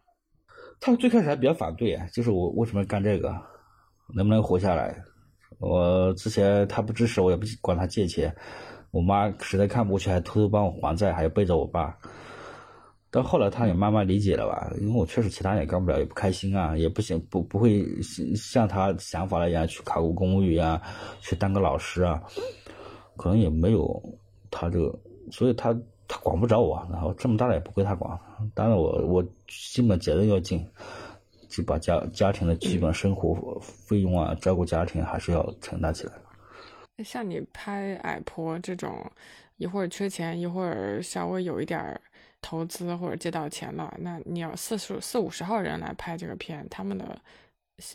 他们最开始还比较反对啊，就是我为什么干这个，能不能活下来？我之前他不支持我，也不管他借钱。我妈实在看不过去，还偷偷帮我还债，还要背着我爸。到后来他也慢慢理解了吧，因为我确实其他也干不了，也不开心啊，也不行，不不会像他想法那样去考个公务员啊，去当个老师啊，可能也没有他这个，所以他。他管不着我，然后这么大了也不归他管。当然，我我基本责任要尽，就把家家庭的基本生活费用啊，照顾家庭还是要承担起来。像你拍矮婆这种，一会儿缺钱，一会儿稍微有一点投资或者借到钱了，那你要四十四五十号人来拍这个片，他们的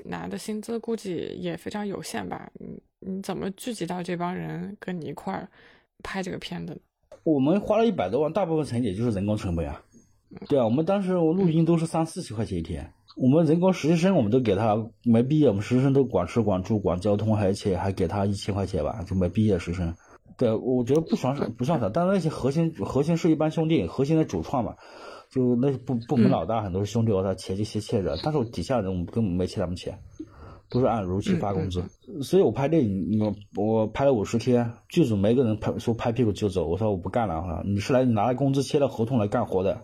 拿的薪资估计也非常有限吧？你你怎么聚集到这帮人跟你一块儿拍这个片子？我们花了一百多万，大部分成也就是人工成本啊。对啊，我们当时录音都是三四十块钱一天。我们人工实习生，我们都给他没毕业，我们实习生都管吃管住管交通，而且还给他一千块钱吧，就没毕业实习生。对，我觉得不算少，不算少。但是那些核心核心是一般兄弟，核心的主创嘛，就那部部门老大很多是兄弟，我他钱就先欠着。但是我底下人我们根本没欠他们钱，都是按如期发工资。所以我拍电影，我我拍了五十天，剧组没个人拍说拍屁股就走，我说我不干了哈，你是来拿了工资签了合同来干活的，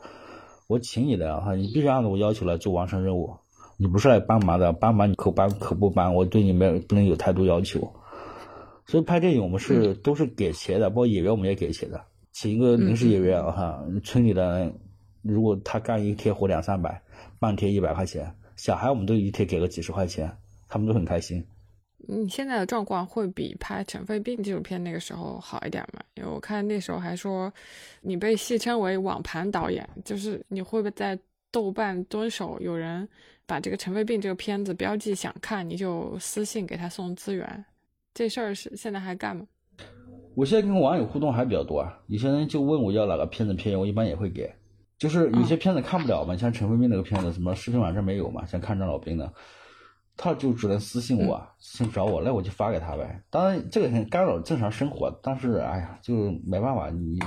我请你的哈，你必须按照我要求来做完成任务，你不是来帮忙的，帮忙你可帮可不帮，我对你没不能有太多要求。所以拍电影我们是都是给钱的，包括演员我们也给钱的，请一个临时演员哈，村里的如果他干一天活两三百，半天一百块钱，小孩我们都一天给个几十块钱，他们都很开心。你现在的状况会比拍尘肺病纪录片那个时候好一点吗？因为我看那时候还说你被戏称为网盘导演，就是你会不会在豆瓣蹲守，有人把这个尘肺病这个片子标记想看，你就私信给他送资源。这事儿是现在还干吗？我现在跟网友互动还比较多啊，有些人就问我要哪个片子片源，我一般也会给。就是有些片子看不了嘛，像陈飞斌那个片子，什么视频网站没有嘛，像抗战老兵的，他就只能私信我，私信找我，那我就发给他呗。当然这个很干扰正常生活，但是哎呀，就没办法，你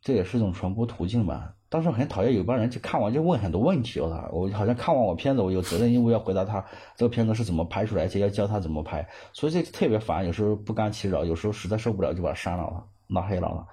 这也是一种传播途径嘛。当时很讨厌有帮人去看完就问很多问题，我操！我好像看完我片子，我有责任义务要回答他这个片子是怎么拍出来，且要教他怎么拍，所以这特别烦。有时候不甘其扰，有时候实在受不了就把他删了，拉黑了。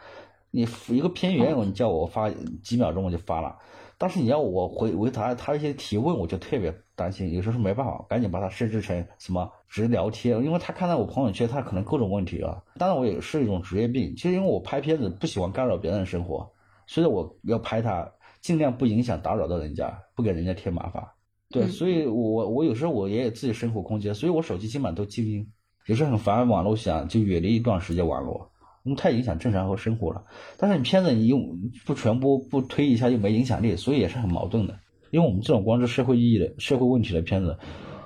你一个片源，你叫我发几秒钟我就发了，但是你要我回回答他一些提问，我就特别担心，有时候是没办法，赶紧把它设置成什么只聊天，因为他看到我朋友圈，他可能各种问题啊。当然我也是一种职业病，其实因为我拍片子不喜欢干扰别人的生活。所以我要拍他，尽量不影响打扰到人家，不给人家添麻烦。对，所以我我有时候我也有自己生活空间，所以我手机基本上都静音。有时候很烦网络响，就远离一段时间网络，因为太影响正常和生活了。但是你片子你用不传播不推一下又没影响力，所以也是很矛盾的。因为我们这种关注社会意义的社会问题的片子，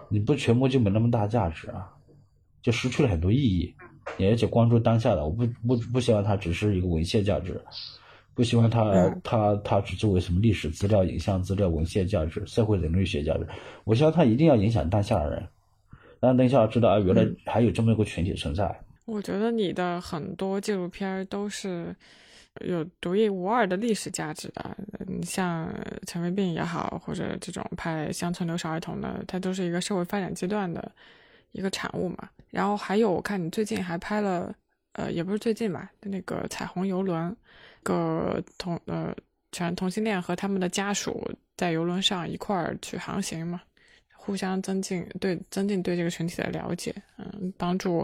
你不全部就没那么大价值啊，就失去了很多意义。而且关注当下的，我不不不希望它只是一个文献价值。不希望它它它只作为什么历史资料、影像资料、文献价值、社会人类学价值。我希望它一定要影响当下的人，让当下知道啊，原来还有这么一个群体存在。我觉得你的很多纪录片都是有独一无二的历史价值的。你像陈卫病也好，或者这种拍乡村留守儿童的，它都是一个社会发展阶段的一个产物嘛。然后还有，我看你最近还拍了，呃，也不是最近吧，那个彩虹游轮。个同呃全同性恋和他们的家属在游轮上一块儿去航行嘛，互相增进对增进对这个群体的了解，嗯，帮助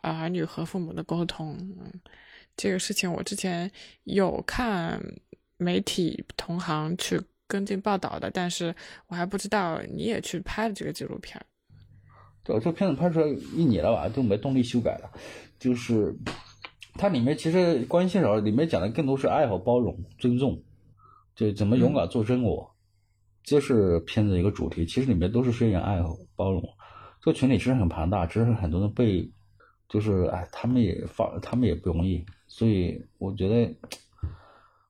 儿女和父母的沟通，嗯，这个事情我之前有看媒体同行去跟进报道的，但是我还不知道你也去拍了这个纪录片。对，这片子拍出来一年了吧，就没动力修改了，就是。它里面其实关系少，里面讲的更多是爱和包容、尊重，就怎么勇敢做真我，这是片子一个主题。其实里面都是宣扬爱和包容。这个群体其实很庞大，只是很多人被，就是哎，他们也发，他们也不容易。所以我觉得，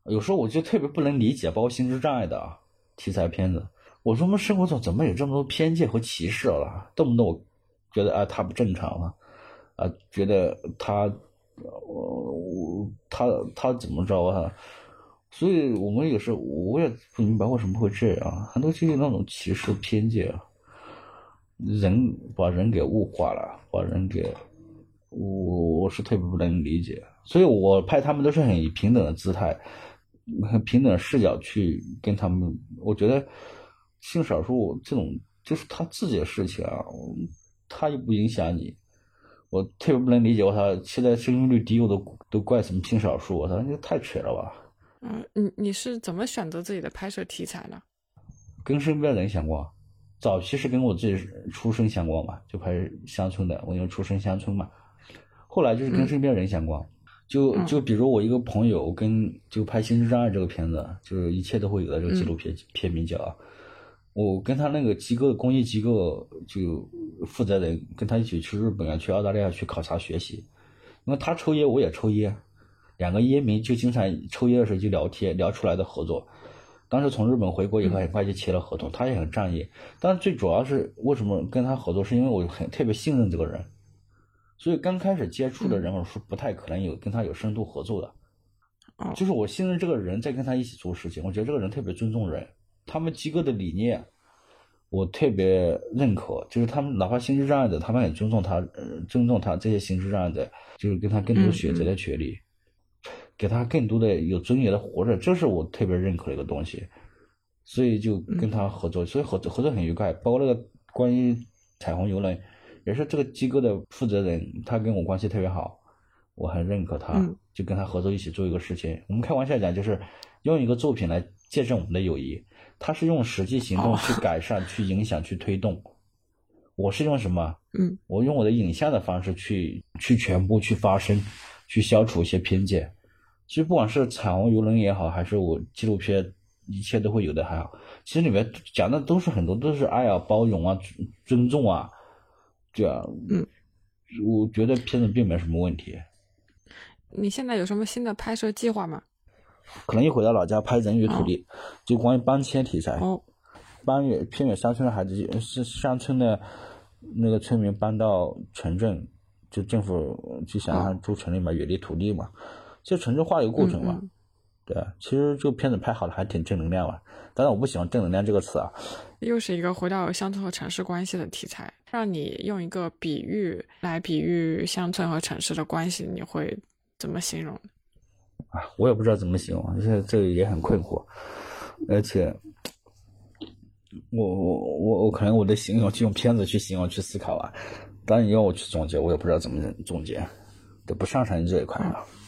有时候我就特别不能理解，包括心智障碍的题材片子。我说我们生活中怎么有这么多偏见和歧视了？动不动我觉得啊他不正常了，啊觉得他。我我他他怎么着啊？所以我们有时候我也不明白为什么会这样，很多就是那种歧视偏见，人把人给物化了，把人给我我是特别不能理解。所以我拍他们都是很以平等的姿态、很平等的视角去跟他们。我觉得性少数这种就是他自己的事情啊，他又不影响你。我特别不能理解，我操！现在生育率低，我都都怪什么性少数？我操，这太扯了吧！嗯，你你是怎么选择自己的拍摄题材呢？跟身边人相关，早期是跟我自己出生相关嘛，就拍乡村的，我因为出生乡村嘛。后来就是跟身边人相关，就就比如我一个朋友跟就拍《心智障碍》这个片子，就是一切都会有的这个纪录片片名叫。我跟他那个机构的公益机构就负责人跟他一起去日本啊，去澳大利亚去考察学习，因为他抽烟，我也抽烟，两个烟民就经常抽烟的时候就聊天，聊出来的合作。当时从日本回国以后，很快就签了合同，他也很仗义。但最主要是为什么跟他合作，是因为我很特别信任这个人，所以刚开始接触的人我是不太可能有跟他有深度合作的。就是我信任这个人，在跟他一起做事情，我觉得这个人特别尊重人。他们机构的理念，我特别认可，就是他们哪怕心智障碍者，他们也尊重他，呃，尊重他这些心智障碍者，就是给他更多选择的权利，给他更多的有尊严的活着，这是我特别认可的一个东西。所以就跟他合作，所以合作合作很愉快。包括那个关于彩虹游轮，也是这个机构的负责人，他跟我关系特别好，我很认可他，就跟他合作一起做一个事情。我们开玩笑讲，就是用一个作品来见证我们的友谊。他是用实际行动去改善、去影响、去推动。我是用什么？嗯，我用我的影像的方式去去全部、去发声、去消除一些偏见。其实不管是彩虹游轮也好，还是我纪录片。一切都会有的，还好。其实里面讲的都是很多，都是爱啊、包容啊、尊重啊，这样。嗯，我觉得片子并没什么问题。你现在有什么新的拍摄计划吗？可能一回到老家拍人与土地，就关于搬迁题材。哦。搬远偏远山村的孩子，是乡村的那个村民搬到城镇，就政府就想让住城里面，远离土地嘛，就城镇化一个过程嘛。对，其实这个片子拍好了还挺正能量啊，当然我不喜欢“正能量”这个词啊。又是一个回到乡村和城市关系的题材，让你用一个比喻来比喻乡村和城市的关系，你会怎么形容？啊，我也不知道怎么形容，这这也很困惑。而且，我我我我可能我的形容就用片子去形容去思考啊，当然你要我去总结，我也不知道怎么总结，都不擅长于这一块啊。那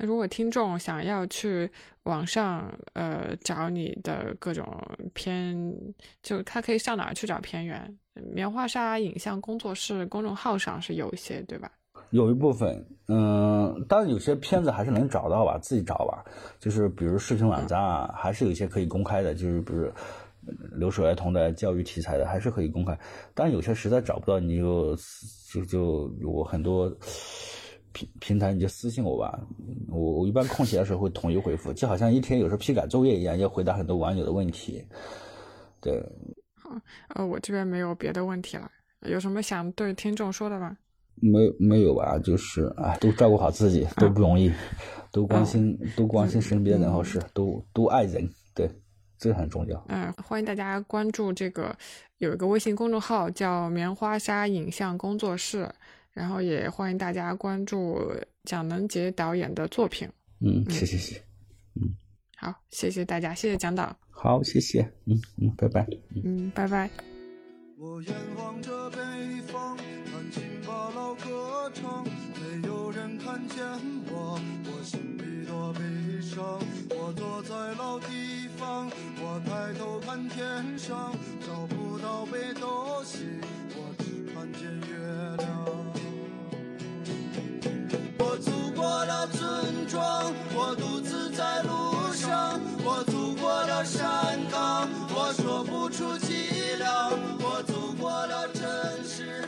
如果听众想要去网上呃找你的各种片，就他可以上哪儿去找片源？棉花沙影像工作室公众号上是有一些，对吧？有一部分，嗯，当然有些片子还是能找到吧，自己找吧。就是比如视频网站啊，还是有一些可以公开的，就是比如留守儿童的教育题材的，还是可以公开。但有些实在找不到，你就就就有很多。平平台你就私信我吧，我我一般空闲的时候会统一回复，就好像一天有时候批改作业一样，要回答很多网友的问题。对，好，呃，我这边没有别的问题了，有什么想对听众说的吗？没没有吧，就是啊，都照顾好自己，都不容易，都关心都关心身边人和事，都都爱人，对，这很重要。嗯，欢迎大家关注这个，有一个微信公众号叫“棉花沙影像工作室”。然后也欢迎大家关注蒋能杰导演的作品。嗯，谢谢谢，嗯，好，谢谢大家，谢谢蒋导。好，谢谢，嗯嗯，拜拜，嗯，拜拜。我眼望着北方，弹琴把老歌唱，没有人看见我，我心里多悲伤。我坐在老地方，我抬头看天上，找不到北斗星，我只看见月亮。了村庄我独自在路上我走过了山岗我说不出凄凉我走过了城市